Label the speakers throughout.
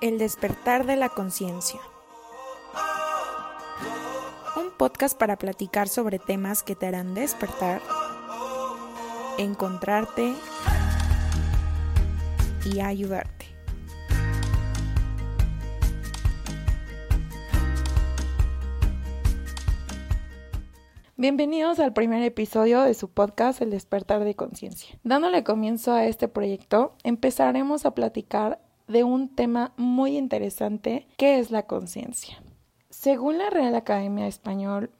Speaker 1: El despertar de la conciencia. Un podcast para platicar sobre temas que te harán despertar, encontrarte y ayudarte. Bienvenidos al primer episodio de su podcast El despertar de conciencia. Dándole comienzo a este proyecto, empezaremos a platicar de un tema muy interesante que es la conciencia. Según la Real Academia Español,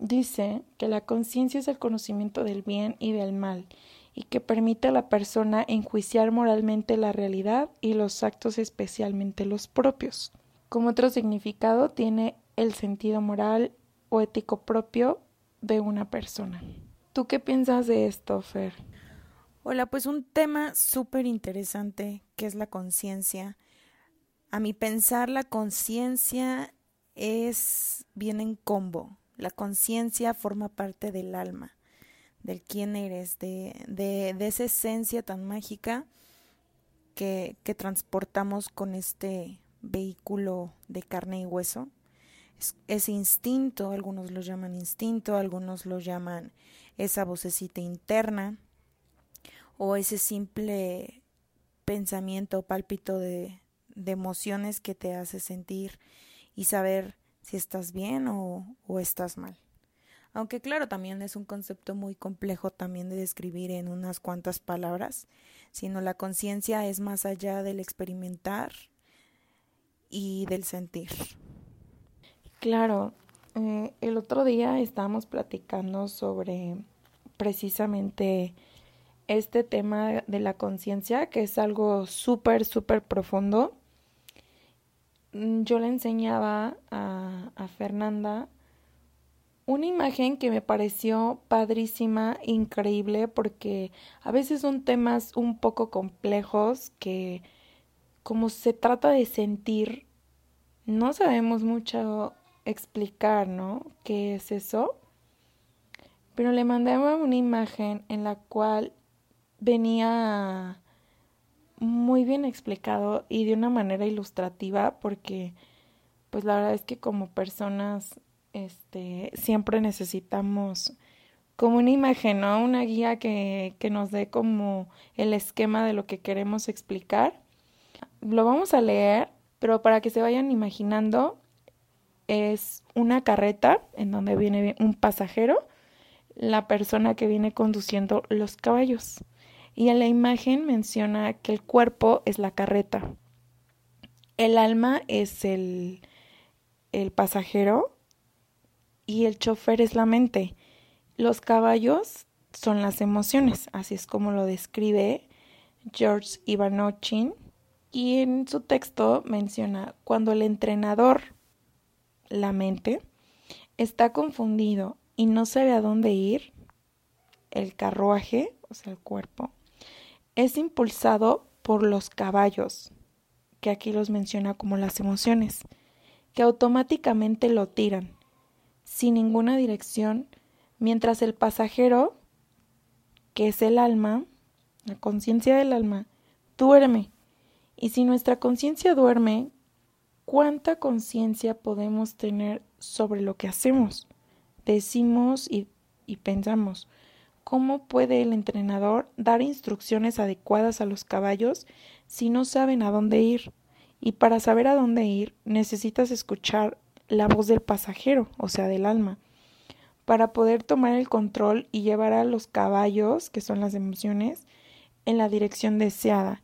Speaker 1: dice que la conciencia es el conocimiento del bien y del mal y que permite a la persona enjuiciar moralmente la realidad y los actos especialmente los propios. Como otro significado tiene el sentido moral o ético propio de una persona. ¿Tú qué piensas de esto, Fer?
Speaker 2: Hola, pues un tema súper interesante que es la conciencia. A mi pensar, la conciencia es bien en combo. La conciencia forma parte del alma, del quién eres, de, de, de esa esencia tan mágica que, que transportamos con este vehículo de carne y hueso ese instinto, algunos lo llaman instinto, algunos lo llaman esa vocecita interna o ese simple pensamiento pálpito de, de, emociones que te hace sentir y saber si estás bien o, o estás mal. Aunque claro, también es un concepto muy complejo también de describir en unas cuantas palabras, sino la conciencia es más allá del experimentar y del sentir.
Speaker 1: Claro, eh, el otro día estábamos platicando sobre precisamente este tema de la conciencia, que es algo súper, súper profundo. Mm, yo le enseñaba a, a Fernanda una imagen que me pareció padrísima, increíble, porque a veces son temas un poco complejos que como se trata de sentir, no sabemos mucho explicar, ¿no? ¿Qué es eso? Pero le mandaba una imagen en la cual venía muy bien explicado y de una manera ilustrativa porque pues la verdad es que como personas este siempre necesitamos como una imagen, ¿no? Una guía que, que nos dé como el esquema de lo que queremos explicar. Lo vamos a leer, pero para que se vayan imaginando, es una carreta en donde viene un pasajero, la persona que viene conduciendo los caballos. Y en la imagen menciona que el cuerpo es la carreta, el alma es el, el pasajero y el chofer es la mente. Los caballos son las emociones, así es como lo describe George Ivanochin. Y en su texto menciona cuando el entrenador la mente, está confundido y no sabe a dónde ir, el carruaje, o sea, el cuerpo, es impulsado por los caballos, que aquí los menciona como las emociones, que automáticamente lo tiran, sin ninguna dirección, mientras el pasajero, que es el alma, la conciencia del alma, duerme. Y si nuestra conciencia duerme, cuánta conciencia podemos tener sobre lo que hacemos, decimos y, pensamos. ¿Cómo puede el entrenador dar instrucciones adecuadas a los caballos si no saben a dónde ir? Y para saber a dónde ir necesitas escuchar la voz del pasajero, o sea, del alma, para poder tomar el control y llevar a los caballos, que son las emociones, en la dirección deseada.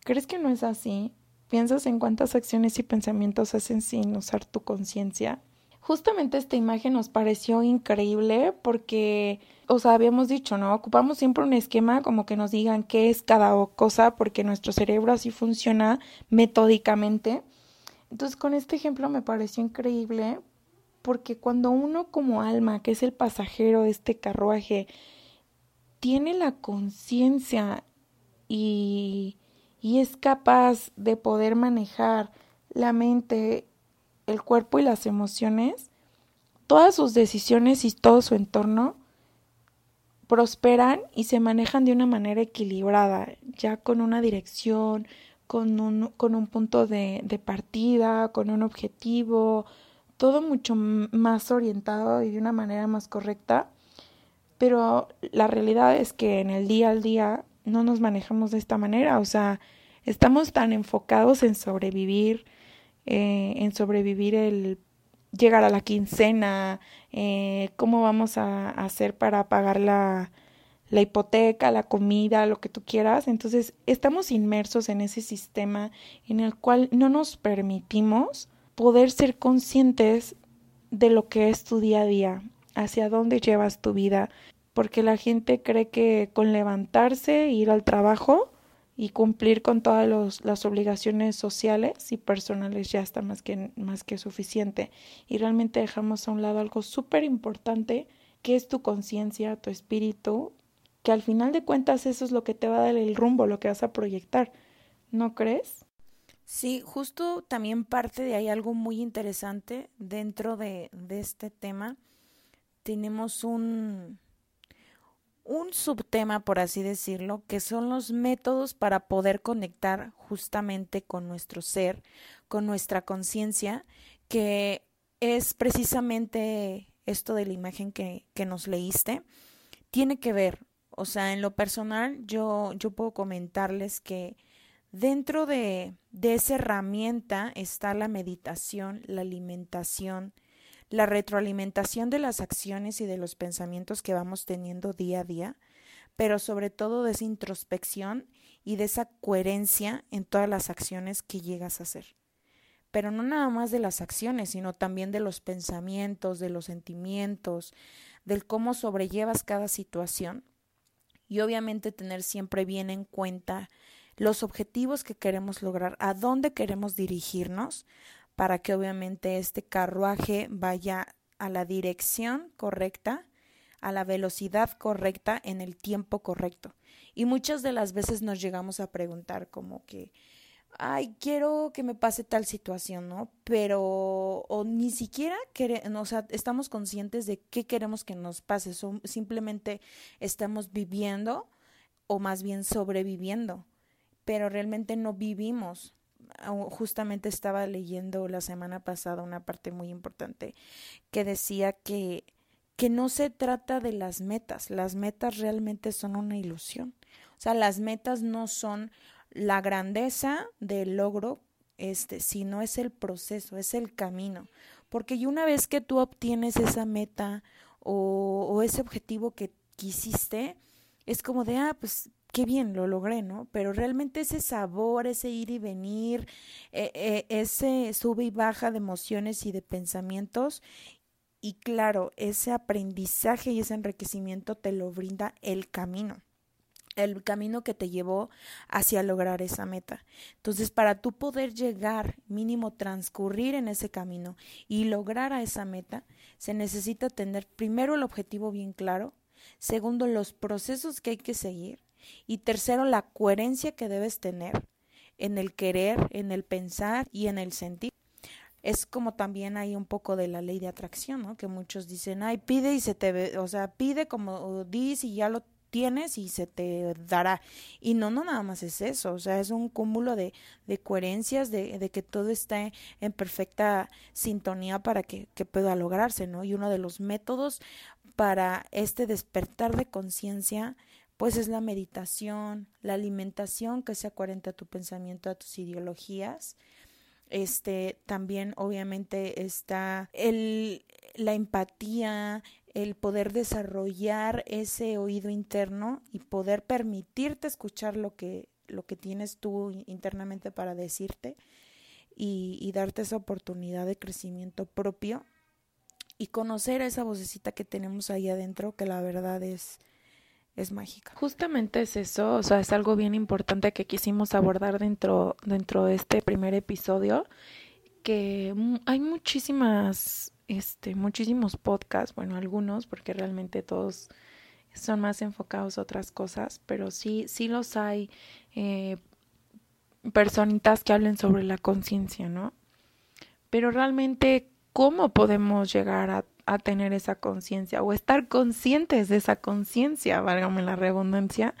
Speaker 1: ¿Crees que no es así? ¿Piensas en cuántas acciones y pensamientos hacen sin usar tu conciencia? Justamente esta imagen nos pareció increíble porque, o sea, habíamos dicho, ¿no? Ocupamos siempre un esquema como que nos digan qué es cada cosa porque nuestro cerebro así funciona metódicamente. Entonces, con este ejemplo me pareció increíble porque cuando uno como alma, que es el pasajero de este carruaje, tiene la conciencia y y es capaz de poder manejar la mente, el cuerpo y las emociones, todas sus decisiones y todo su entorno prosperan y se manejan de una manera equilibrada, ya con una dirección, con un, con un punto de, partida, con un objetivo, todo mucho más orientado y de una manera más correcta. Pero la realidad es que en el día al día no nos manejamos de esta manera, o sea, estamos tan enfocados en sobrevivir, eh, en sobrevivir el llegar a la quincena, eh, cómo vamos a hacer para pagar la, la hipoteca, la comida, lo que tú quieras. Entonces, estamos inmersos en ese sistema en el cual no nos permitimos poder ser conscientes de lo que es tu día a día, hacia dónde llevas tu vida, porque la gente cree que con levantarse, ir al trabajo y cumplir con todas las obligaciones sociales y personales ya está más que, más que suficiente. Y realmente dejamos a un lado algo súper importante, que es tu conciencia, tu espíritu, que al final de cuentas eso es lo que te va a dar el rumbo, lo que vas a proyectar. ¿No crees?
Speaker 2: Sí, justo también parte de ahí algo muy interesante dentro de, de este tema. Tenemos un, un subtema, por así decirlo, que son los métodos para poder conectar justamente con nuestro ser, con nuestra conciencia, que es precisamente esto de la imagen que, que nos leíste. Tiene que ver o sea, en lo personal, yo, yo puedo comentarles que dentro de, de esa herramienta está la meditación, la alimentación, la retroalimentación de las acciones y de los pensamientos que vamos teniendo día a día, pero sobre todo de esa introspección y de esa coherencia en todas las acciones que llegas a hacer. Pero no nada más de las acciones, sino también de los pensamientos, de los sentimientos, del cómo sobrellevas cada situación y obviamente tener siempre bien en cuenta los objetivos que queremos lograr, a dónde queremos dirigirnos, para que obviamente este carruaje vaya a la dirección correcta, a la velocidad correcta, en el tiempo correcto. Y muchas de las veces nos llegamos a preguntar como que, ay, quiero que me pase tal situación, ¿no? Pero, o ni siquiera, o sea, estamos conscientes de qué queremos que nos pase, simplemente estamos viviendo o más bien sobreviviendo, pero realmente no vivimos. Justamente estaba leyendo la semana pasada una parte muy importante que decía que, que no se trata de las metas, las metas realmente son una ilusión. O sea, las metas no son la grandeza del logro, este, sino es el proceso, es el camino. Porque una vez que tú obtienes esa meta o, o ese objetivo que quisiste, es como de, ah, pues qué bien, lo logré, ¿no? Pero realmente ese sabor, ese ir y venir, e, e, ese sube y baja de emociones y de pensamientos, y claro, ese aprendizaje y ese enriquecimiento te lo brinda el camino el camino que te llevó hacia lograr esa meta. Entonces, para tú poder llegar, mínimo transcurrir en ese camino y lograr a esa meta, se necesita tener primero el objetivo bien claro, segundo los procesos que hay que seguir y tercero la coherencia que debes tener en el querer, en el pensar y en el sentir. Es como también hay un poco de la ley de atracción, ¿no? Que muchos dicen, ay, pide y se te ve, o sea, pide como dice y ya lo tienes y se te dará. Y no, no nada más es eso, o sea, es un cúmulo de, de coherencias, de, de, que todo esté en perfecta sintonía para que, que pueda lograrse, ¿no? Y uno de los métodos para este despertar de conciencia, pues es la meditación, la alimentación que sea coherente a tu pensamiento, a tus ideologías. Este también obviamente está el la empatía, el poder desarrollar ese oído interno y poder permitirte escuchar lo que, lo que tienes tú internamente para decirte y, y darte esa oportunidad de crecimiento propio y conocer a esa vocecita que tenemos ahí adentro que la verdad es es mágica.
Speaker 1: Justamente es eso, o sea, es algo bien importante que quisimos abordar dentro dentro de este primer episodio que hay muchísimas este, muchísimos podcasts, bueno, algunos, porque realmente todos son más enfocados a otras cosas, pero sí, sí los hay eh, personitas que hablen sobre la conciencia, ¿no? Pero realmente, ¿cómo podemos llegar a, a tener esa conciencia o estar conscientes de esa conciencia, válgame la redundancia?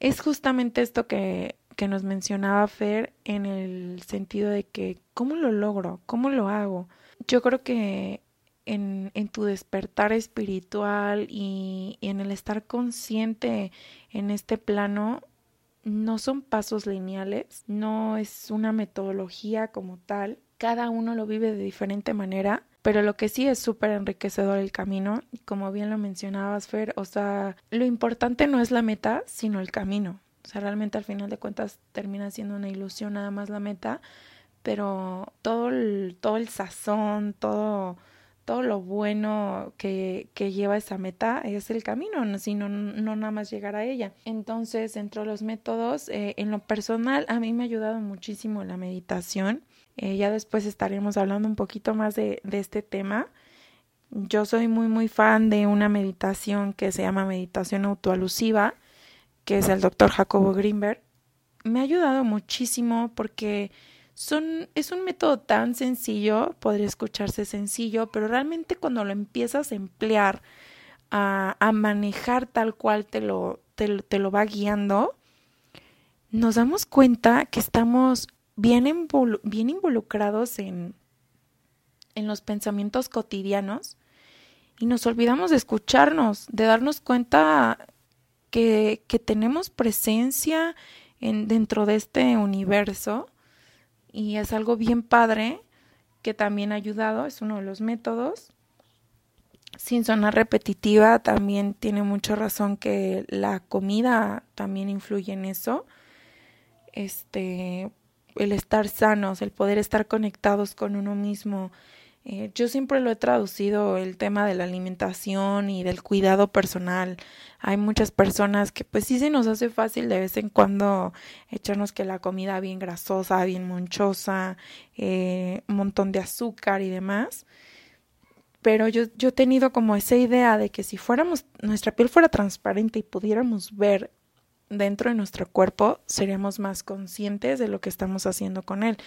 Speaker 1: es justamente esto que, que nos mencionaba Fer en el sentido de que, ¿cómo lo logro? ¿Cómo lo hago? Yo creo que en, en tu despertar espiritual y, y en el estar consciente en este plano, no son pasos lineales, no es una metodología como tal, cada uno lo vive de diferente manera, pero lo que sí es súper enriquecedor el camino, y como bien lo mencionabas, Fer, o sea, lo importante no es la meta, sino el camino. O sea, realmente al final de cuentas termina siendo una ilusión nada más la meta, pero todo el, todo el sazón, todo todo lo bueno que, que lleva esa meta es el camino, no, sino no nada más llegar a ella. Entonces, entre los métodos, eh, en lo personal, a mí me ha ayudado muchísimo la meditación. Eh, ya después estaremos hablando un poquito más de, este tema. Yo soy muy, muy fan de una meditación que se llama meditación autoalusiva, que es el doctor Jacobo Greenberg. Me ha ayudado muchísimo porque son, es un método tan sencillo, podría escucharse sencillo, pero realmente cuando lo empiezas a emplear, a, a manejar tal cual te lo, te, te, lo va guiando, nos damos cuenta que estamos bien, bien involucrados en, en los pensamientos cotidianos y nos olvidamos de escucharnos, de darnos cuenta que, que tenemos presencia en, dentro de este universo y es algo bien padre que también ha ayudado, es uno de los métodos. Sin sonar repetitiva, también tiene mucha razón que la comida también influye en eso. Este, el estar sanos, el poder estar conectados con uno mismo, eh, yo siempre lo he traducido el tema de la alimentación y del cuidado personal. Hay muchas personas que pues sí se nos hace fácil de vez en cuando echarnos que la comida bien grasosa, bien monchosa, eh, un montón de azúcar y demás. Pero yo, yo he tenido como esa idea de que si fuéramos, nuestra piel fuera transparente y pudiéramos ver dentro de nuestro cuerpo, seríamos más conscientes de lo que estamos haciendo con él.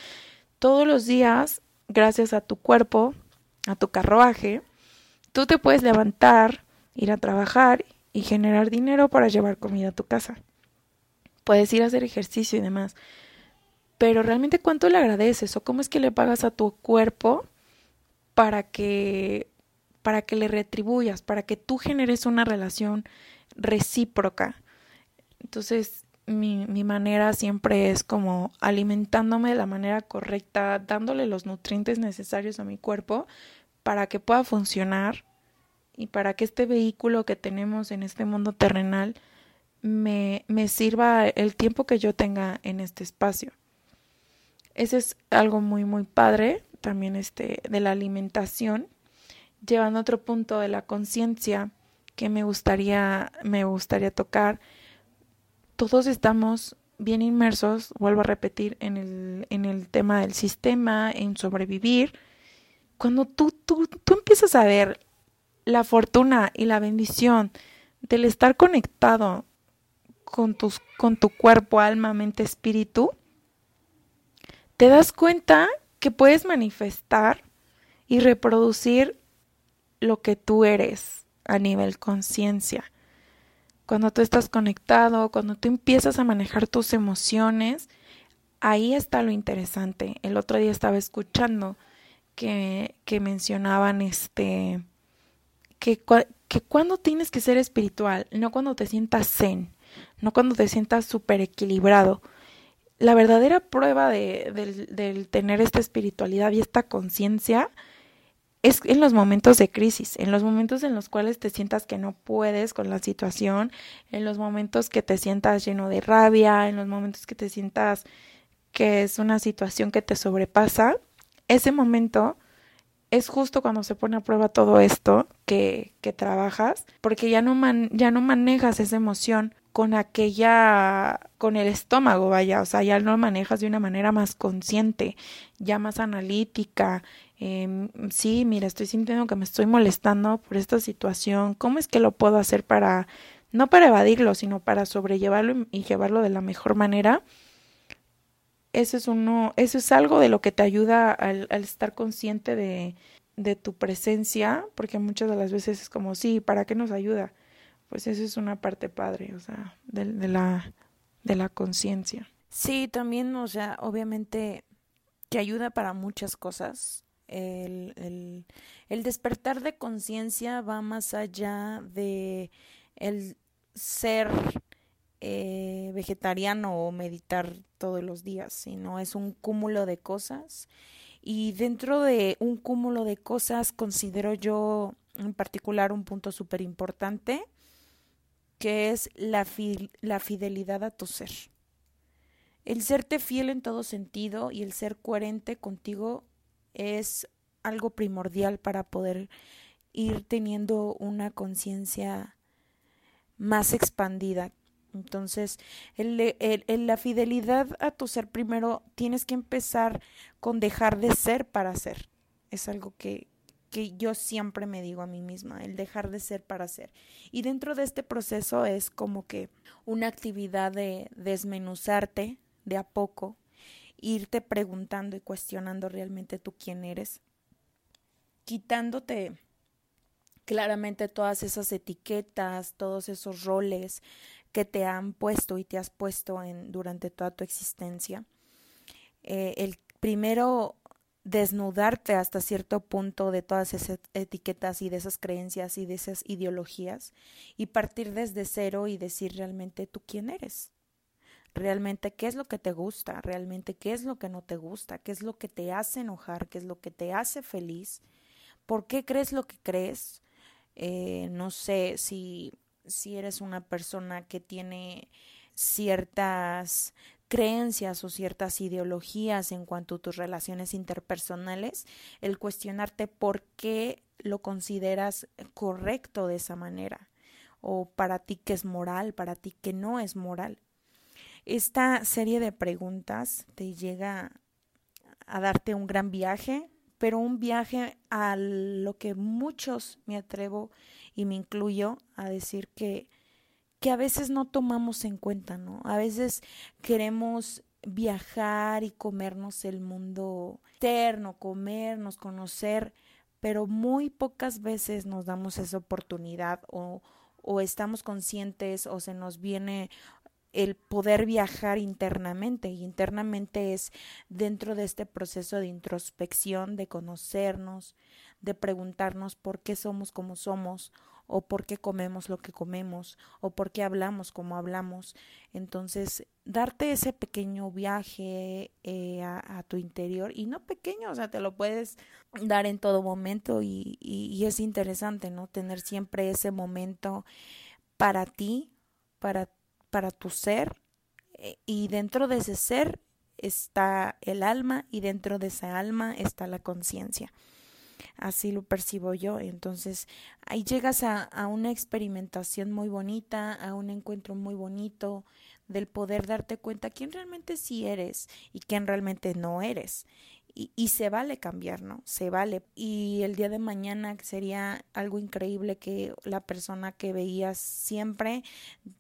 Speaker 1: Todos los días gracias a tu cuerpo, a tu carruaje, tú te puedes levantar, ir a trabajar y generar dinero para llevar comida a tu casa. Puedes ir a hacer ejercicio y demás. Pero realmente cuánto le agradeces o cómo es que le pagas a tu cuerpo para que para que le retribuyas, para que tú generes una relación recíproca. Entonces, mi, mi manera siempre es como alimentándome de la manera correcta, dándole los nutrientes necesarios a mi cuerpo para que pueda funcionar y para que este vehículo que tenemos en este mundo terrenal me, me sirva el tiempo que yo tenga en este espacio. Ese es algo muy, muy padre también este, de la alimentación, llevando otro punto de la conciencia que me gustaría, me gustaría tocar todos estamos bien inmersos, vuelvo a repetir, en el, en el tema del sistema, en sobrevivir. Cuando tú, tú, tú empiezas a ver la fortuna y la bendición del estar conectado con, tus, con tu cuerpo, alma, mente, espíritu, te das cuenta que puedes manifestar y reproducir lo que tú eres a nivel conciencia cuando tú estás conectado, cuando tú empiezas a manejar tus emociones, ahí está lo interesante. El otro día estaba escuchando que, que mencionaban este que, que cuando tienes que ser espiritual, no cuando te sientas zen, no cuando te sientas súper equilibrado. La verdadera prueba de, del, del tener esta espiritualidad y esta conciencia es en los momentos de crisis, en los momentos en los cuales te sientas que no puedes con la situación, en los momentos que te sientas lleno de rabia, en los momentos que te sientas que es una situación que te sobrepasa, ese momento es justo cuando se pone a prueba todo esto que, que trabajas, porque ya no, man, ya no manejas esa emoción con aquella, con el estómago, vaya, o sea, ya lo manejas de una manera más consciente, ya más analítica, eh, sí, mira, estoy sintiendo que me estoy molestando por esta situación, ¿cómo es que lo puedo hacer para, no para evadirlo, sino para sobrellevarlo y llevarlo de la mejor manera? Eso es uno, eso es algo de lo que te ayuda al, al estar consciente de, de tu presencia, porque muchas de las veces es como, sí, ¿para qué nos ayuda? pues esa es una parte padre, o sea, de, de la, de la conciencia.
Speaker 2: Sí, también, o sea, obviamente que ayuda para muchas cosas. El, el, el despertar de conciencia va más allá de el ser eh, vegetariano o meditar todos los días, sino es un cúmulo de cosas. Y dentro de un cúmulo de cosas considero yo en particular un punto súper importante, que es la, la fidelidad a tu ser. El serte fiel en todo sentido y el ser coherente contigo es algo primordial para poder ir teniendo una conciencia más expandida. Entonces, el, la fidelidad a tu ser primero tienes que empezar con dejar de ser para ser. Es algo que, que yo siempre me digo a mí misma, el dejar de ser para ser. Y dentro de este proceso es como que una actividad de desmenuzarte de a poco, irte preguntando y cuestionando realmente tú quién eres, quitándote claramente todas esas etiquetas, todos esos roles que te han puesto y te has puesto en durante toda tu existencia. Eh, el primero desnudarte hasta cierto punto de todas esas etiquetas y de esas creencias y de esas ideologías y partir desde cero y decir realmente tú quién eres realmente qué es lo que te gusta, realmente qué es lo que no te gusta, qué es lo que te hace enojar, qué es lo que te hace feliz, por qué crees lo que crees. Eh, no sé si, si eres una persona que tiene ciertas creencias o ciertas ideologías en cuanto a tus relaciones interpersonales, el cuestionarte por qué lo consideras correcto de esa manera, o para ti que es moral, para ti que no es moral. Esta serie de preguntas te llega a darte un gran viaje, pero un viaje a lo que muchos me atrevo y me incluyo a decir que que a veces no tomamos en cuenta, ¿no? A veces queremos viajar y comernos el mundo externo, comernos, conocer, pero muy pocas veces nos damos esa oportunidad o, o estamos conscientes o se nos viene el poder viajar internamente. Y internamente es dentro de este proceso de introspección, de conocernos, de preguntarnos por qué somos como somos, o por qué comemos lo que comemos, o por qué hablamos como hablamos. Entonces, darte ese pequeño viaje eh, a, tu interior, y no pequeño, o sea, te lo puedes dar en todo momento, y, y es interesante, ¿no? Tener siempre ese momento para ti, para para tu ser eh, y dentro de ese ser está el alma y dentro de esa alma está la conciencia. Así lo percibo yo. Entonces ahí llegas a, a, una experimentación muy bonita, a un encuentro muy bonito del poder darte cuenta quién realmente sí eres y quién realmente no eres. Y, y, se vale cambiar, ¿no? Se vale. Y el día de mañana sería algo increíble que la persona que veías siempre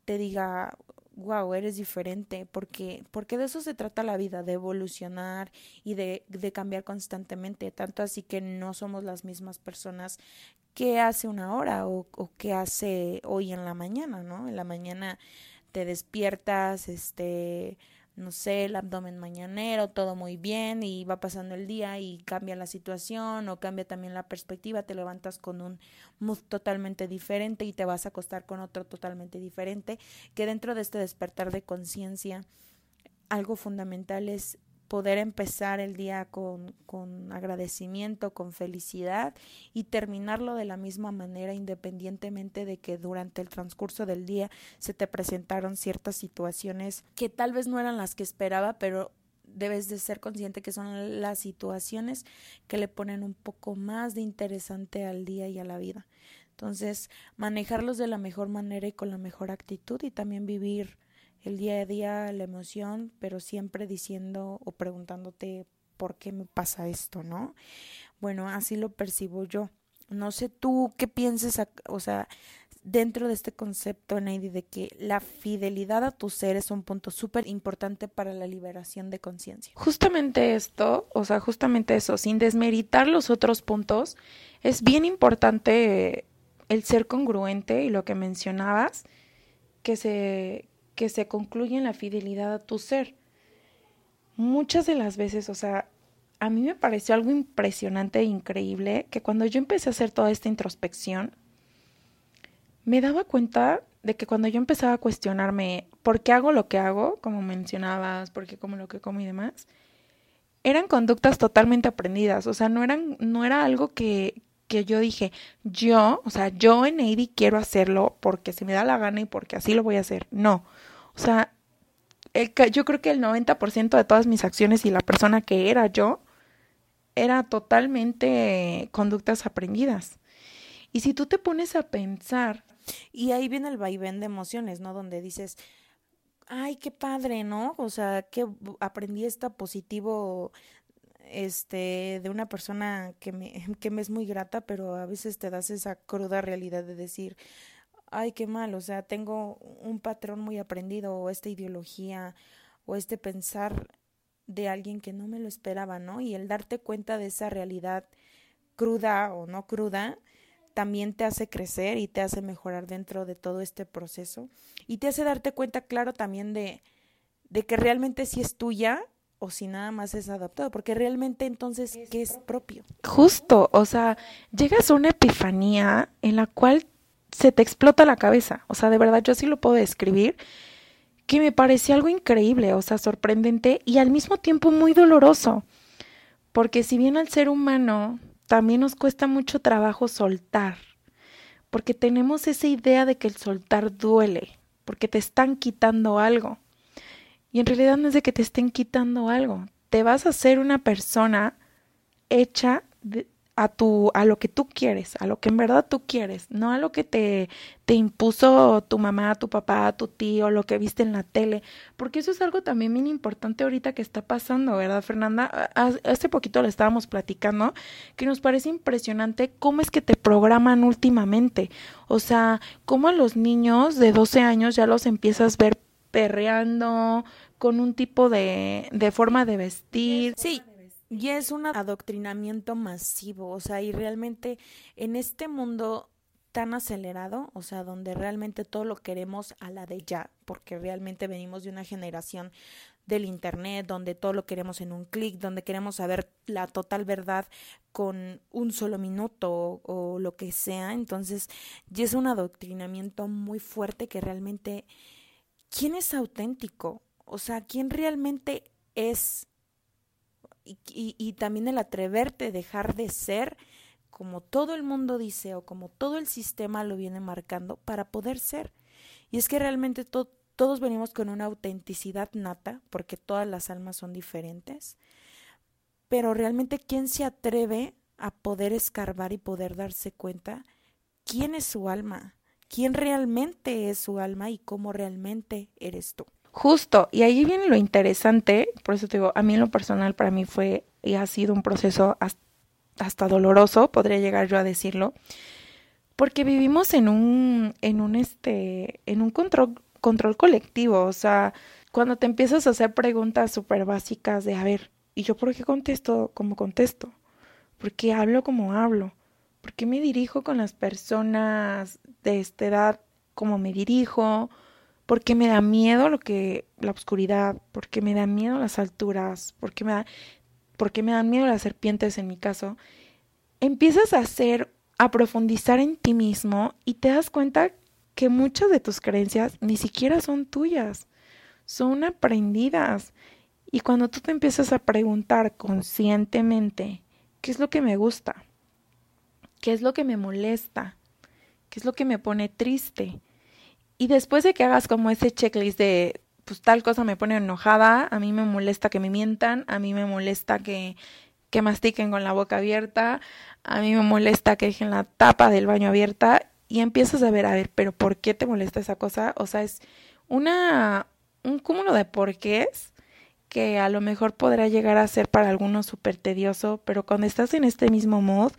Speaker 2: te diga, wow, eres diferente, porque, porque de eso se trata la vida, de evolucionar y de, de cambiar constantemente, tanto así que no somos las mismas personas que hace una hora o, o que hace hoy en la mañana, ¿no? En la mañana te despiertas, este, no sé, el abdomen mañanero, todo muy bien y va pasando el día y cambia la situación o cambia también la perspectiva, te levantas con un mood totalmente diferente y te vas a acostar con otro totalmente diferente, que dentro de este despertar de conciencia, algo fundamental es poder empezar el día con, con agradecimiento, con felicidad y terminarlo de la misma manera independientemente de que durante el transcurso del día se te presentaron ciertas situaciones que tal vez no eran las que esperaba, pero debes de ser consciente que son las situaciones que le ponen un poco más de interesante al día y a la vida. Entonces, manejarlos de la mejor manera y con la mejor actitud y también vivir el día a día, la emoción, pero siempre diciendo o preguntándote por qué me pasa esto, ¿no? Bueno, así lo percibo yo. No sé tú qué pienses, o sea, dentro de este concepto, Neidi, de que la fidelidad a tu ser es un punto súper importante para la liberación de conciencia.
Speaker 1: Justamente esto, o sea, justamente eso, sin desmeritar los otros puntos, es bien importante el ser congruente y lo que mencionabas, que se, que se concluye en la fidelidad a tu ser. Muchas de las veces, o sea, a mí me pareció algo impresionante e increíble que cuando yo empecé a hacer toda esta introspección, me daba cuenta de que cuando yo empezaba a cuestionarme por qué hago lo que hago, como mencionabas, por qué como lo que como y demás, eran conductas totalmente aprendidas, o sea, no eran no era algo que que yo dije, yo, o sea, yo en Eddie quiero hacerlo porque se me da la gana y porque así lo voy a hacer. No. O sea, el, yo creo que el 90% de todas mis acciones y la persona que era yo era totalmente conductas aprendidas. Y si tú te pones a pensar
Speaker 2: y ahí viene el vaivén de emociones, ¿no? Donde dices, ay, qué padre, ¿no? O sea, que aprendí esta positivo este de una persona que me, que me es muy grata, pero a veces te das esa cruda realidad de decir, ay, qué mal, o sea, tengo un patrón muy aprendido o esta ideología o este pensar de alguien que no me lo esperaba, ¿no? Y el darte cuenta de esa realidad cruda o no cruda, también te hace crecer y te hace mejorar dentro de todo este proceso y te hace darte cuenta, claro, también de, de que realmente si es tuya o si nada más es adaptado, porque realmente entonces, ¿qué es propio?
Speaker 1: Justo, o sea, llegas a una epifanía en la cual se te explota la cabeza, o sea, de verdad yo sí lo puedo describir, que me parecía algo increíble, o sea, sorprendente y al mismo tiempo muy doloroso, porque si bien al ser humano también nos cuesta mucho trabajo soltar, porque tenemos esa idea de que el soltar duele, porque te están quitando algo. Y en realidad no es de que te estén quitando algo, te vas a ser una persona hecha de, a tu a lo que tú quieres, a lo que en verdad tú quieres, no a lo que te te impuso tu mamá, tu papá, tu tío, lo que viste en la tele, porque eso es algo también bien importante ahorita que está pasando, ¿verdad, Fernanda? Hace poquito le estábamos platicando que nos parece impresionante cómo es que te programan últimamente. O sea, cómo a los niños de 12 años ya los empiezas a ver perreando con un tipo de, de forma de vestir.
Speaker 2: Sí, y es un adoctrinamiento masivo, o sea, y realmente en este mundo tan acelerado, o sea, donde realmente todo lo queremos a la de ya, porque realmente venimos de una generación del Internet, donde todo lo queremos en un clic, donde queremos saber la total verdad con un solo minuto o, lo que sea. Entonces, ya es un adoctrinamiento muy fuerte que realmente, ¿quién es auténtico? O sea, ¿quién realmente es y, y, también el atreverte a dejar de ser como todo el mundo dice o como todo el sistema lo viene marcando para poder ser. Y es que realmente todos venimos con una autenticidad nata, porque todas las almas son diferentes, pero realmente quién se atreve a poder escarbar y poder darse cuenta quién es su alma, quién realmente es su alma y cómo realmente eres tú.
Speaker 1: Justo, y ahí viene lo interesante, por eso te digo, a mí en lo personal para mí fue y ha sido un proceso hasta, doloroso, podría llegar yo a decirlo, porque vivimos en un en un este en un control control colectivo, o sea, cuando te empiezas a hacer preguntas súper básicas de, a ver, ¿y yo por qué contesto como contesto? ¿Por qué hablo como hablo? ¿Por qué me dirijo con las personas de esta edad como me dirijo? Porque me da miedo lo que la oscuridad, porque me da miedo las alturas, porque me da me dan miedo las serpientes en mi caso, empiezas a hacer a profundizar en ti mismo y te das cuenta que muchas de tus creencias ni siquiera son tuyas, son aprendidas. Y cuando tú te empiezas a preguntar conscientemente, ¿qué es lo que me gusta? ¿Qué es lo que me molesta? ¿Qué es lo que me pone triste? Y después de que hagas como ese checklist de, pues tal cosa me pone enojada, a mí me molesta que me mientan, a mí me molesta que, que mastiquen con la boca abierta, a mí me molesta que dejen la tapa del baño abierta y empiezas a ver, a ver, pero ¿por qué te molesta esa cosa? O sea, es una, un cúmulo de porqués que a lo mejor podrá llegar a ser para algunos súper tedioso, pero cuando estás en este mismo mood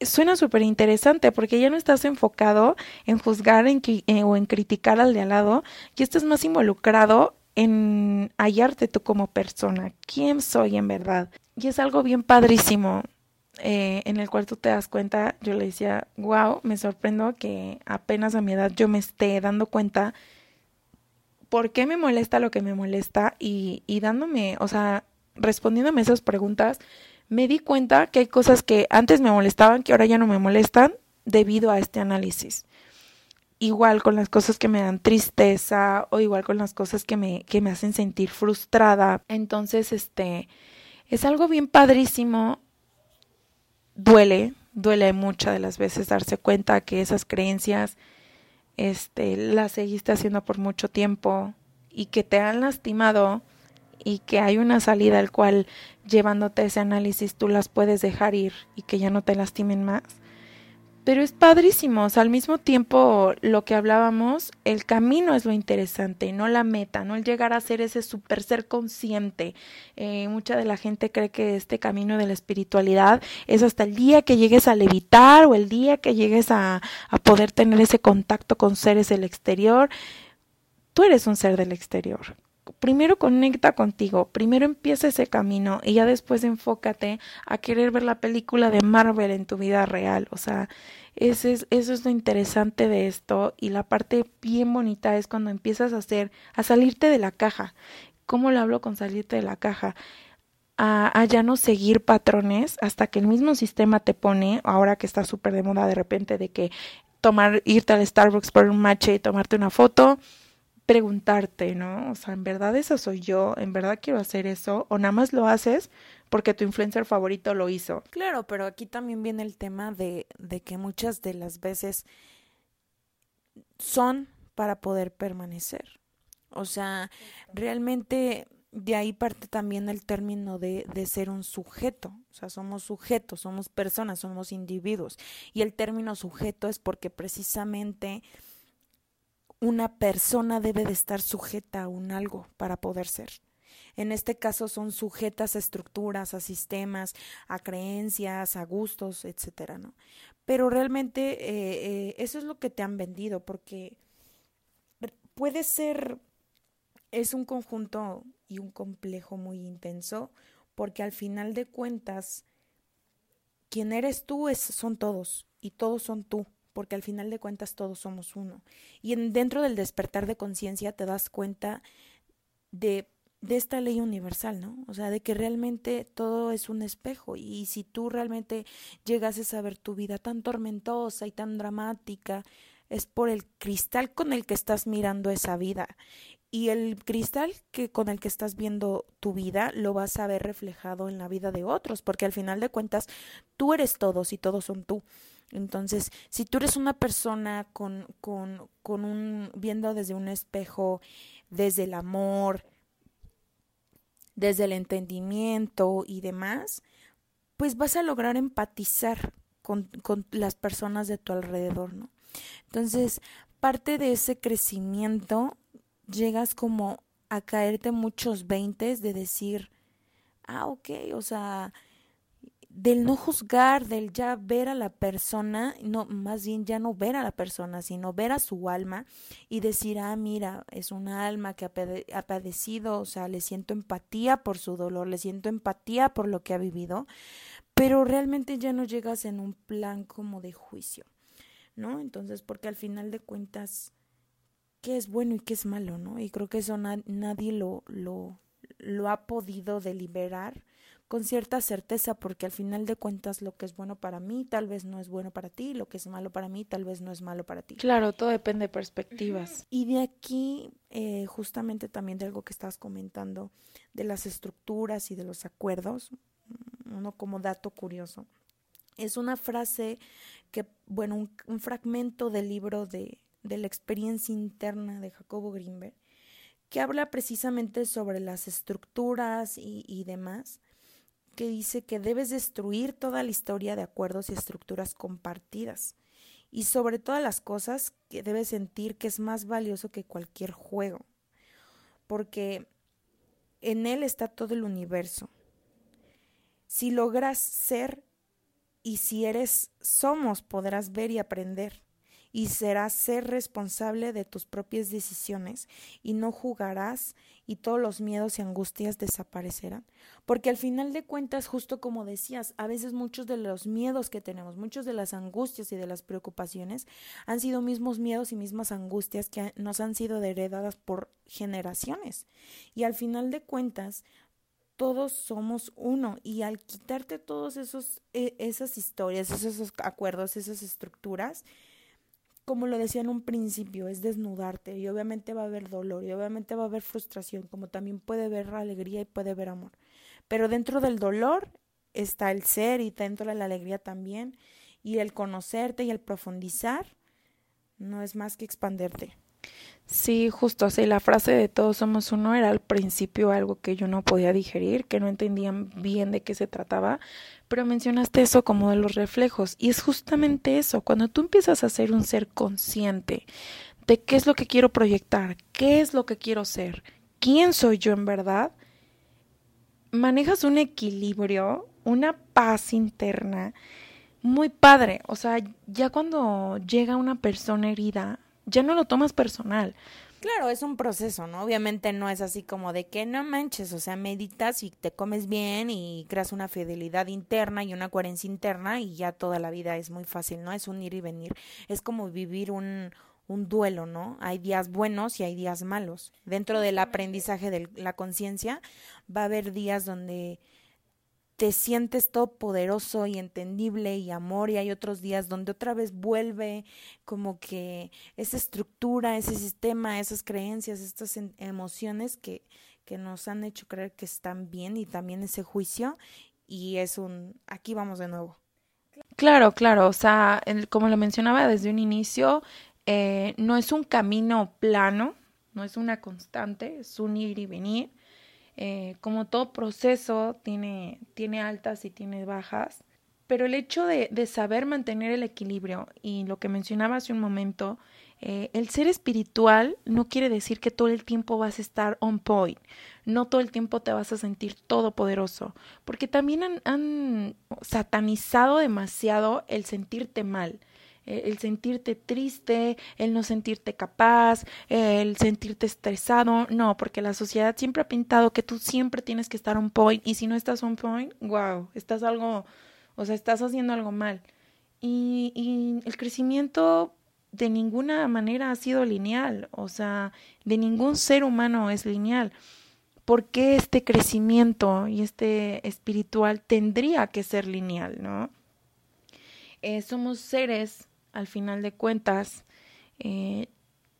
Speaker 1: suena súper interesante porque ya no estás enfocado en juzgar en, eh, o en criticar al de al lado, y estás más involucrado en hallarte tú como persona, quién soy en verdad. Y es algo bien padrísimo. eh, en el cual tú te das cuenta, yo le decía, wow, me sorprendo que apenas a mi edad yo me esté dando cuenta por qué me molesta lo que me molesta y, y dándome, o sea, respondiéndome esas preguntas, me di cuenta que hay cosas que antes me molestaban, que ahora ya no me molestan debido a este análisis. Igual con las cosas que me dan tristeza o igual con las cosas que me, que me hacen sentir frustrada. Entonces, este, es algo bien padrísimo. Duele, duele muchas de las veces darse cuenta que esas creencias este, las seguiste haciendo por mucho tiempo y que te han lastimado y que hay una salida al cual llevándote ese análisis tú las puedes dejar ir y que ya no te lastimen más. Pero es padrísimo, o sea, al mismo tiempo lo que hablábamos, el camino es lo interesante, no la meta, no el llegar a ser ese super ser consciente. Eh, mucha de la gente cree que este camino de la espiritualidad es hasta el día que llegues a levitar o el día que llegues a, a poder tener ese contacto con seres del exterior. Tú eres un ser del exterior primero conecta contigo, primero empieza ese camino y ya después enfócate a querer ver la película de Marvel en tu vida real. O sea, eso es, eso es lo interesante de esto y la parte bien bonita es cuando empiezas a hacer, a salirte de la caja. ¿Cómo lo hablo con salirte de la caja? A, a, ya no seguir patrones hasta que el mismo sistema te pone, ahora que está súper de moda de repente, de que tomar, irte al Starbucks por un match y tomarte una foto, preguntarte, ¿no? O sea, ¿en verdad eso soy yo? ¿En verdad quiero hacer eso? ¿O nada más lo haces porque tu influencer favorito lo hizo?
Speaker 2: Claro, pero aquí también viene el tema de, de que muchas de las veces son para poder permanecer. O sea, realmente de ahí parte también el término de, de, ser un sujeto. O sea, somos sujetos, somos personas, somos individuos. Y el término sujeto es porque precisamente una persona debe de estar sujeta a un algo para poder ser. En este caso son sujetas a estructuras, a sistemas, a creencias, a gustos, etcétera, ¿no? Pero realmente eh, eh, eso es lo que te han vendido, porque puede ser, es un conjunto y un complejo muy intenso, porque al final de cuentas, quien eres tú es, son todos, y todos son tú porque al final de cuentas todos somos uno. Y en, dentro del despertar de conciencia te das cuenta de, de esta ley universal, ¿no? O sea, de que realmente todo es un espejo y si tú realmente llegases a ver tu vida tan tormentosa y tan dramática, es por el cristal con el que estás mirando esa vida. Y el cristal que con el que estás viendo tu vida lo vas a ver reflejado en la vida de otros, porque al final de cuentas tú eres todos y todos son tú. Entonces, si tú eres una persona con, con, con un, viendo desde un espejo, desde el amor, desde el entendimiento y demás, pues vas a lograr empatizar con, con las personas de tu alrededor, ¿no? Entonces, parte de ese crecimiento, llegas como a caerte muchos veintes de decir, ah, ok, o sea, del no juzgar, del ya ver a la persona, no, más bien ya no ver a la persona, sino ver a su alma y decir, ah, mira, es una alma que ha, padecido, o sea, le siento empatía por su dolor, le siento empatía por lo que ha vivido, pero realmente ya no llegas en un plan como de juicio, ¿no? Entonces, porque al final de cuentas, ¿qué es bueno y qué es malo, no? Y creo que eso nadie lo, lo, lo ha podido deliberar con cierta certeza, porque al final de cuentas lo que es bueno para mí tal vez no es bueno para ti, lo que es malo para mí tal vez no es malo para ti.
Speaker 1: Claro, todo depende de perspectivas.
Speaker 2: Y de aquí, eh, justamente también de algo que estás comentando, de las estructuras y de los acuerdos, mm, uno como dato curioso, es una frase que, bueno, un, un fragmento del libro de, de la experiencia interna de Jacobo Greenberg, que habla precisamente sobre las estructuras y, y demás, que dice que debes destruir toda la historia de acuerdos y estructuras compartidas. Y sobre todas las cosas que debes sentir que es más valioso que cualquier juego. Porque en él está todo el universo. Si logras ser y si eres somos, podrás ver y aprender. Y serás ser responsable de tus propias decisiones y no jugarás y todos los miedos y angustias desaparecerán. Porque al final de cuentas, justo como decías, a veces muchos de los miedos que tenemos, muchos de las angustias y de las preocupaciones han sido mismos miedos y mismas angustias que nos han sido heredadas por generaciones. Y al final de cuentas, todos somos uno y al quitarte todos esos e, esas historias, esos acuerdos, esas estructuras, como lo decía en un principio, es desnudarte y obviamente va a haber dolor y obviamente va a haber frustración, como también puede haber alegría y puede haber amor. Pero dentro del dolor está el ser y dentro de la alegría también y el conocerte y el profundizar no es más que expanderte.
Speaker 1: Sí, justo así, la frase de todos somos uno era al principio algo que yo no podía digerir, que no entendía bien de qué se trataba, pero mencionaste eso como de los reflejos y es justamente eso, cuando tú empiezas a ser un ser consciente de qué es lo que quiero proyectar, qué es lo que quiero ser, quién soy yo en verdad, manejas un equilibrio, una paz interna muy padre, o sea, ya cuando llega una persona herida ya no lo tomas personal.
Speaker 2: Claro, es un proceso, ¿no? Obviamente no es así como de que no manches, o sea, meditas y te comes bien y creas una fidelidad interna y una coherencia interna y ya toda la vida es muy fácil, ¿no? Es un ir y venir, es como vivir un, un duelo, ¿no? Hay días buenos y hay días malos. Dentro del aprendizaje de la conciencia va a haber días donde te sientes todo poderoso y entendible y amor y hay otros días donde otra vez vuelve como que esa estructura, ese sistema, esas creencias, estas emociones que, que nos han hecho creer que están bien y también ese juicio y es un aquí vamos de nuevo.
Speaker 1: Claro, claro, o sea, como lo mencionaba desde un inicio, eh, no es un camino plano, no es una constante, es un ir y venir eh, como todo proceso tiene, tiene altas y tiene bajas, pero el hecho de, de, saber mantener el equilibrio y lo que mencionaba hace un momento, eh, el ser espiritual no quiere decir que todo el tiempo vas a estar on point, no todo el tiempo te vas a sentir todopoderoso, porque también han, han satanizado demasiado el sentirte mal el sentirte triste, el no sentirte capaz, el sentirte estresado, no, porque la sociedad siempre ha pintado que tú siempre tienes que estar on point y si no estás on point, wow, estás algo, o sea, estás haciendo algo mal. Y, y el crecimiento de ninguna manera ha sido lineal, o sea, de ningún ser humano es lineal. ¿Por qué este crecimiento y este espiritual tendría que ser lineal, no? Eh, somos seres al final de cuentas, eh,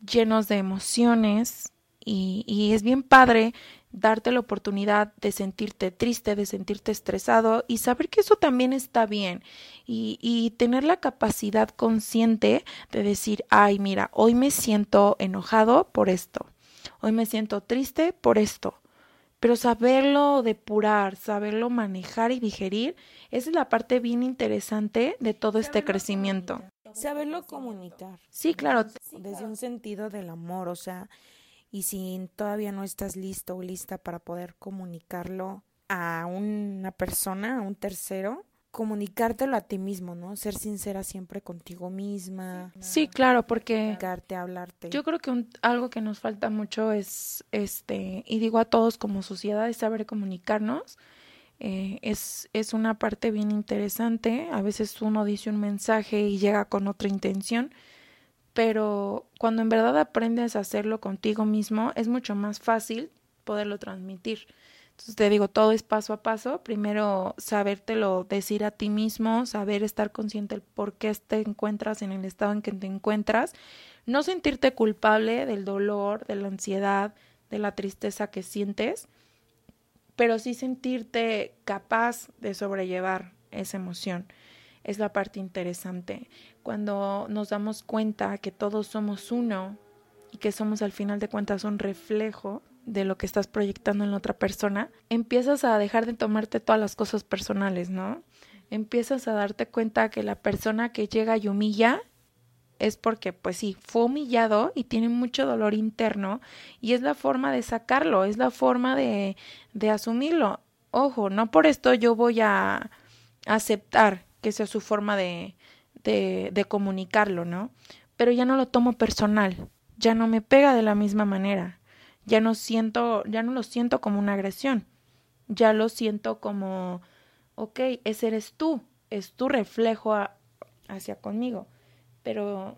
Speaker 1: llenos de emociones y, y, es bien padre darte la oportunidad de sentirte triste, de sentirte estresado y saber que eso también está bien y, y tener la capacidad consciente de decir, ay, mira, hoy me siento enojado por esto, hoy me siento triste por esto, pero saberlo depurar, saberlo manejar y digerir, esa es la parte bien interesante de todo este crecimiento.
Speaker 2: Saberlo comunicar.
Speaker 1: Sí, claro.
Speaker 2: Desde un sentido del amor, o sea, y si todavía no estás listo o lista para poder comunicarlo a una persona, a un tercero, comunicártelo a ti mismo, ¿no? Ser sincera siempre contigo misma.
Speaker 1: Sí, claro, porque
Speaker 2: comunicarte, hablarte.
Speaker 1: Yo creo que algo que nos falta mucho es este y digo a todos como sociedad es saber comunicarnos eh, es, es una parte bien interesante. A veces uno dice un mensaje y llega con otra intención, pero cuando en verdad aprendes a hacerlo contigo mismo, es mucho más fácil poderlo transmitir. Entonces te digo, todo es paso a paso. Primero, sabértelo decir a ti mismo, saber estar consciente del por qué te encuentras en el estado en que te encuentras. No sentirte culpable del dolor, de la ansiedad, de la tristeza que sientes pero sí sentirte capaz de sobrellevar esa emoción. Es la parte interesante. Cuando nos damos cuenta que todos somos uno y que somos al final de cuentas un reflejo de lo que estás proyectando en la otra persona, empiezas a dejar de tomarte todas las cosas personales, ¿no? Empiezas a darte cuenta que la persona que llega y humilla es porque, pues sí, fue humillado y tiene mucho dolor interno y es la forma de sacarlo, es la forma de, de asumirlo. Ojo, no por esto yo voy a aceptar que sea su forma de, de, comunicarlo, ¿no? pero ya no lo tomo personal, ya no me pega de la misma manera, ya no siento, ya no lo siento como una agresión, ya lo siento como, ok, ese eres tú, es tu reflejo hacia conmigo, pero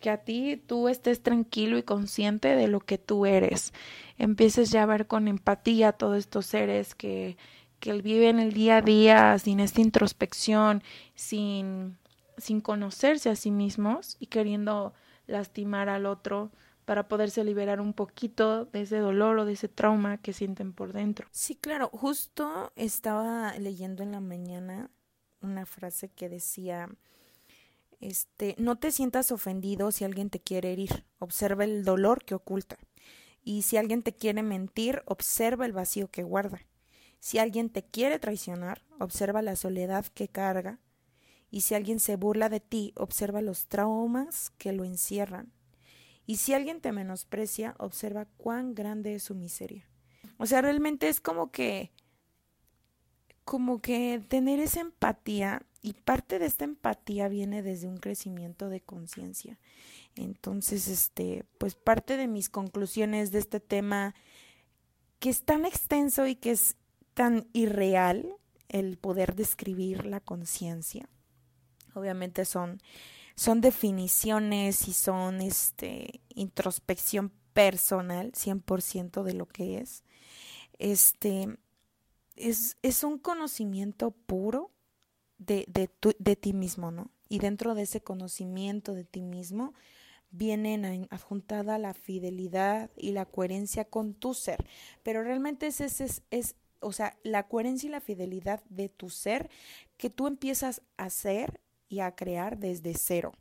Speaker 1: que a ti tú estés tranquilo y consciente de lo que tú eres, empieces ya a ver con empatía a todos estos seres que, que viven el día a día sin esta introspección, sin, sin conocerse a sí mismos y queriendo lastimar al otro para poderse liberar un poquito de ese dolor o de ese trauma que sienten por dentro.
Speaker 2: Sí, claro, justo estaba leyendo en la mañana una frase que decía, este, no te sientas ofendido si alguien te quiere herir, observa el dolor que oculta. Y si alguien te quiere mentir, observa el vacío que guarda. Si alguien te quiere traicionar, observa la soledad que carga. Y si alguien se burla de ti, observa los traumas que lo encierran. Y si alguien te menosprecia, observa cuán grande es su miseria. O sea, realmente es como que como que tener esa empatía y parte de esta empatía viene desde un crecimiento de conciencia. Entonces, este, pues parte de mis conclusiones de este tema que es tan extenso y que es tan irreal el poder describir la conciencia. Obviamente son son definiciones y son este introspección personal 100% de lo que es. Este es, es un conocimiento puro de, de, de ti mismo, ¿no? Y dentro de ese conocimiento de ti mismo vienen adjuntada la fidelidad y la coherencia con tu ser. Pero realmente es, es, es, es, o sea, la coherencia y la fidelidad de tu ser que tú empiezas a ser y a crear desde cero,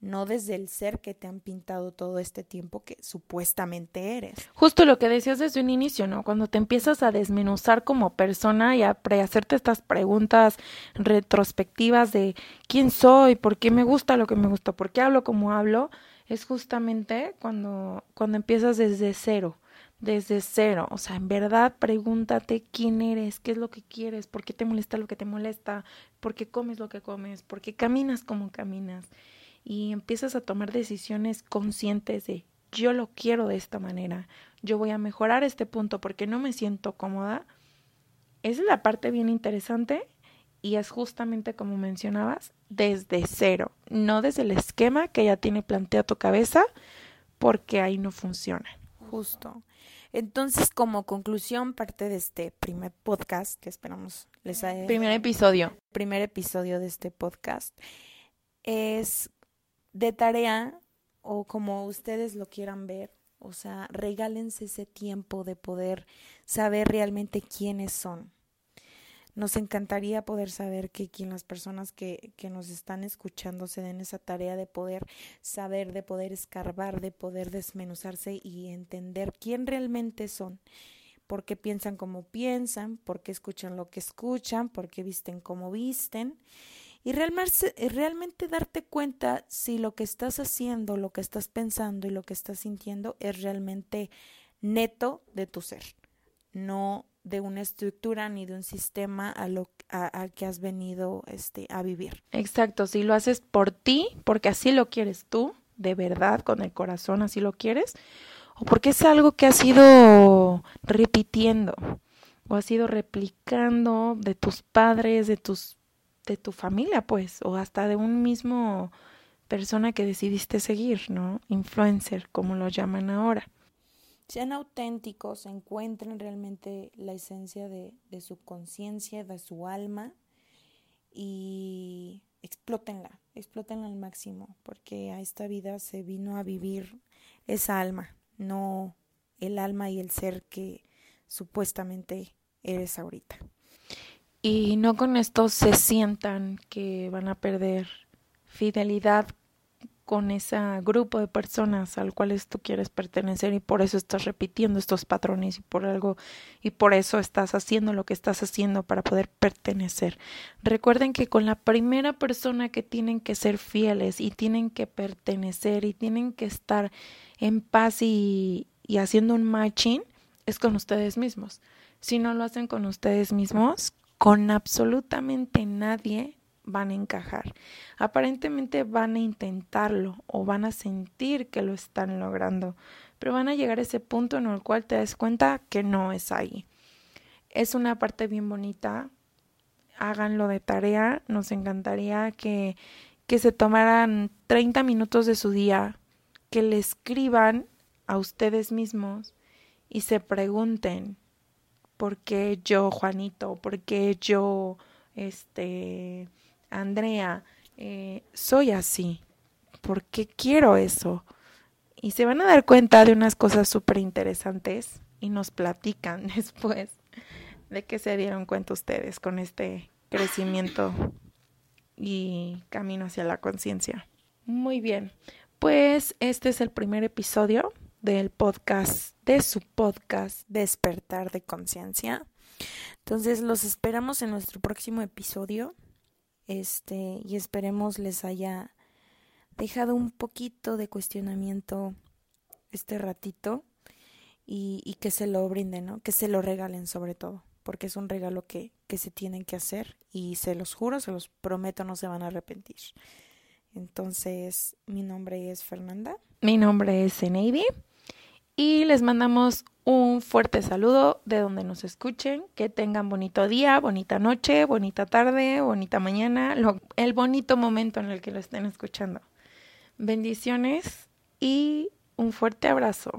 Speaker 2: no desde el ser que te han pintado todo este tiempo que supuestamente eres.
Speaker 1: Justo lo que decías desde un inicio, ¿no? Cuando te empiezas a desmenuzar como persona y a hacerte estas preguntas retrospectivas de quién soy, por qué me gusta lo que me gusta, por qué hablo como hablo, es justamente cuando, cuando empiezas desde cero desde cero. O sea, en verdad pregúntate quién eres, qué es lo que quieres, por qué te molesta lo que te molesta, por qué comes lo que comes, por qué caminas como caminas. Y empiezas a tomar decisiones conscientes de yo lo quiero de esta manera, yo voy a mejorar este punto porque no me siento cómoda. Esa es la parte bien interesante y es justamente como mencionabas, desde cero, no desde el esquema que ya tiene planteado tu cabeza, porque ahí no funciona.
Speaker 2: Justo. Entonces, como conclusión, parte de este primer podcast que esperamos les haya...
Speaker 1: Primer episodio.
Speaker 2: Primer episodio de este podcast es de tarea o como ustedes lo quieran ver, o sea, regálense ese tiempo de poder saber realmente quiénes son. Nos encantaría poder saber que quien las personas que, que nos están escuchando se den esa tarea de poder saber, de poder escarbar, de poder desmenuzarse y entender quién realmente son por qué piensan como piensan, por qué escuchan lo que escuchan, por qué visten como visten. Y realmente, darte cuenta si lo que estás haciendo, lo que estás pensando y lo que estás sintiendo es realmente neto de tu ser, no de una estructura ni de un sistema a lo que has venido este a vivir.
Speaker 1: Exacto, si lo haces por ti, porque así lo quieres tú, de verdad, con el corazón así lo quieres, o porque es algo que has ido repitiendo o has ido replicando de tus padres, de tus de tu familia, pues, o hasta de un mismo persona que decidiste seguir, ¿no? Influencer, como lo llaman ahora
Speaker 2: sean auténticos, encuentren realmente la esencia de, de su conciencia, de su alma y explótenla, explótenla al máximo, porque a esta vida se vino a vivir esa alma, no el alma y el ser que supuestamente eres ahorita.
Speaker 1: Y no con esto se sientan que van a perder fidelidad con ese grupo de personas al cual tú quieres pertenecer y por eso estás repitiendo estos patrones y por algo y por eso estás haciendo lo que estás haciendo para poder pertenecer. Recuerden que con la primera persona que tienen que ser fieles y tienen que pertenecer y tienen que estar en paz y, y haciendo un matching es con ustedes mismos. Si no lo hacen con ustedes mismos, con absolutamente nadie van a encajar. Aparentemente van a intentarlo o van a sentir que lo están logrando, pero van a llegar a ese punto en el cual te das cuenta que no es ahí. Es una parte bien bonita. Háganlo de tarea. Nos encantaría que, que se tomaran 30 minutos de su día, que le escriban a ustedes mismos y se pregunten por qué yo, Juanito, por qué yo, este, Andrea, eh, soy así, por qué quiero eso. Y se van a dar cuenta de unas cosas súper interesantes y nos platican después de que se dieron cuenta ustedes con este crecimiento y camino hacia la conciencia. Muy bien, pues este es el primer episodio del podcast, de su podcast
Speaker 2: Despertar de Conciencia. Entonces los esperamos en nuestro próximo episodio. Este, y esperemos les haya dejado un poquito de cuestionamiento este ratito y, y que se lo brinden, ¿no? Que se lo regalen sobre todo, porque es un regalo que, que se tienen que hacer y se los juro, se los prometo, no se van a arrepentir. Entonces, mi nombre es Fernanda.
Speaker 1: Mi nombre es Zeneidi y les mandamos un fuerte saludo de donde nos escuchen. Que tengan bonito día, bonita noche, bonita tarde, bonita mañana, el bonito momento en el que lo estén escuchando. Bendiciones y un fuerte abrazo.